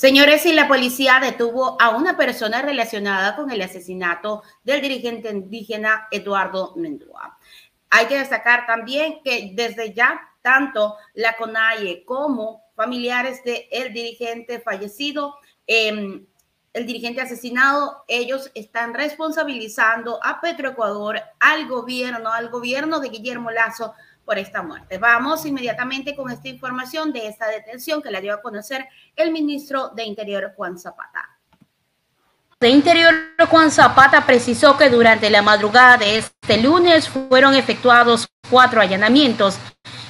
Señores, y la policía detuvo a una persona relacionada con el asesinato del dirigente indígena Eduardo Mendúa. Hay que destacar también que desde ya tanto la CONAIE como familiares del dirigente fallecido, em, el dirigente asesinado, ellos están responsabilizando a Petroecuador, al gobierno, al gobierno de Guillermo Lazo por esta muerte. Vamos inmediatamente con esta información de esta detención que la dio a conocer el ministro de Interior, Juan Zapata. De Interior, Juan Zapata precisó que durante la madrugada de este lunes fueron efectuados cuatro allanamientos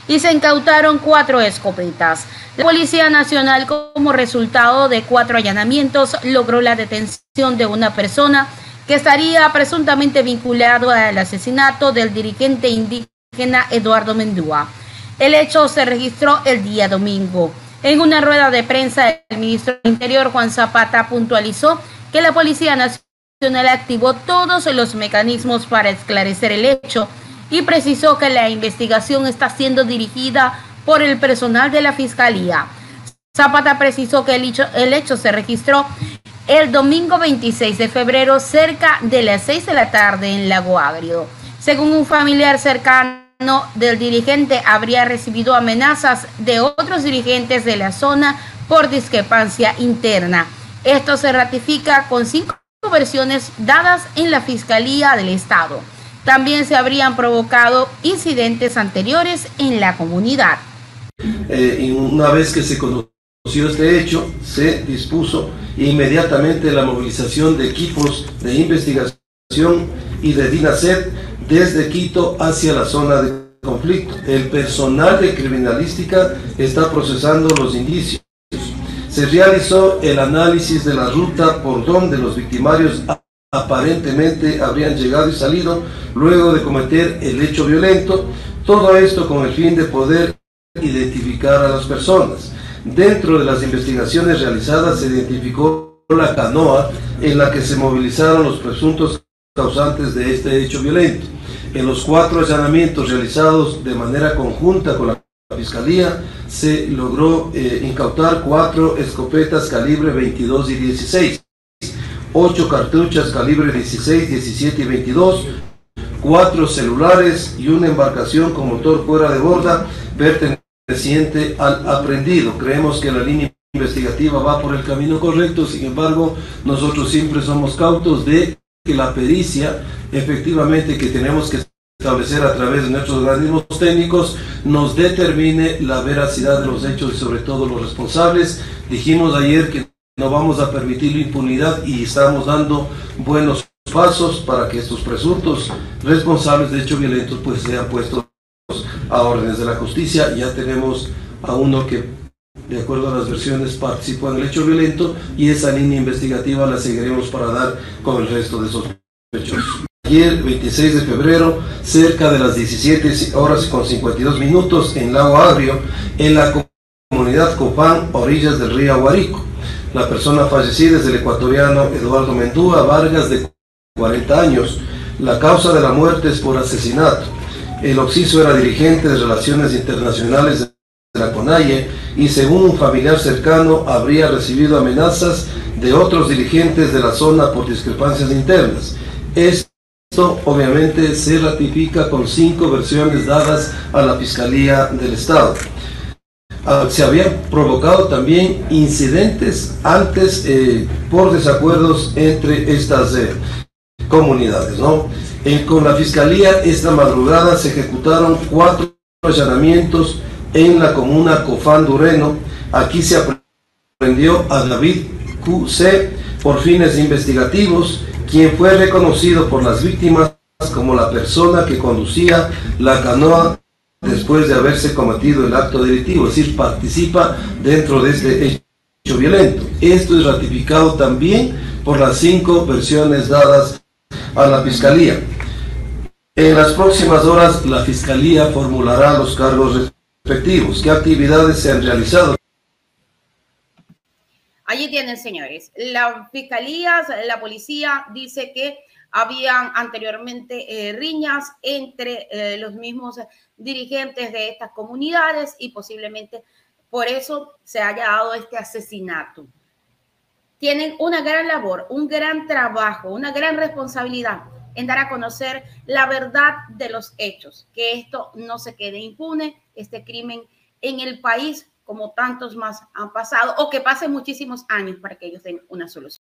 y se incautaron cuatro escopetas. La Policía Nacional, como resultado de cuatro allanamientos, logró la detención de una persona que estaría presuntamente vinculado al asesinato del dirigente indígena Eduardo Mendúa. El hecho se registró el día domingo. En una rueda de prensa, el ministro del Interior, Juan Zapata, puntualizó que la Policía Nacional activó todos los mecanismos para esclarecer el hecho y precisó que la investigación está siendo dirigida por el personal de la Fiscalía. Zapata precisó que el hecho, el hecho se registró el domingo 26 de febrero cerca de las 6 de la tarde en Lago Agrio. Según un familiar cercano del dirigente, habría recibido amenazas de otros dirigentes de la zona por discrepancia interna. Esto se ratifica con cinco versiones dadas en la Fiscalía del Estado. También se habrían provocado incidentes anteriores en la comunidad. Eh, una vez que se conoció este hecho, se dispuso inmediatamente la movilización de equipos de investigación y de DINASET desde Quito hacia la zona de conflicto. El personal de criminalística está procesando los indicios. Se realizó el análisis de la ruta por donde los victimarios aparentemente habrían llegado y salido luego de cometer el hecho violento, todo esto con el fin de poder identificar a las personas. Dentro de las investigaciones realizadas se identificó la canoa en la que se movilizaron los presuntos causantes de este hecho violento. En los cuatro allanamientos realizados de manera conjunta con la Fiscalía, se logró eh, incautar cuatro escopetas calibre 22 y 16, ocho cartuchas calibre 16, 17 y 22, cuatro celulares y una embarcación con motor fuera de borda perteneciente al aprendido. Creemos que la línea investigativa va por el camino correcto, sin embargo, nosotros siempre somos cautos de que la pericia efectivamente que tenemos que establecer a través de nuestros organismos técnicos nos determine la veracidad de los hechos y sobre todo los responsables. Dijimos ayer que no vamos a permitir la impunidad y estamos dando buenos pasos para que estos presuntos responsables de hechos violentos pues sean puestos a órdenes de la justicia. Ya tenemos a uno que de acuerdo a las versiones, participó en el hecho violento y esa línea investigativa la seguiremos para dar con el resto de esos hechos. Ayer, 26 de febrero, cerca de las 17 horas con 52 minutos en Lago Agrio, en la comunidad Copán, orillas del río Aguarico. La persona fallecida es el ecuatoriano Eduardo Mendúa Vargas, de 40 años. La causa de la muerte es por asesinato. El occiso era dirigente de Relaciones Internacionales de la y según un familiar cercano habría recibido amenazas de otros dirigentes de la zona por discrepancias internas. Esto obviamente se ratifica con cinco versiones dadas a la Fiscalía del Estado. Ah, se habían provocado también incidentes antes eh, por desacuerdos entre estas eh, comunidades. ¿no? Eh, con la Fiscalía esta madrugada se ejecutaron cuatro allanamientos en la comuna Cofán Dureno. Aquí se aprendió a David QC por fines investigativos, quien fue reconocido por las víctimas como la persona que conducía la canoa después de haberse cometido el acto delictivo, es decir, participa dentro de este hecho violento. Esto es ratificado también por las cinco versiones dadas a la Fiscalía. En las próximas horas la Fiscalía formulará los cargos respectivos. ¿Qué actividades se han realizado? Allí tienen, señores. La fiscalía, la policía dice que habían anteriormente eh, riñas entre eh, los mismos dirigentes de estas comunidades y posiblemente por eso se haya dado este asesinato. tienen una gran labor, un gran trabajo, una gran responsabilidad en dar a conocer la verdad de los hechos, que esto no se quede impune, este crimen en el país como tantos más han pasado, o que pasen muchísimos años para que ellos den una solución.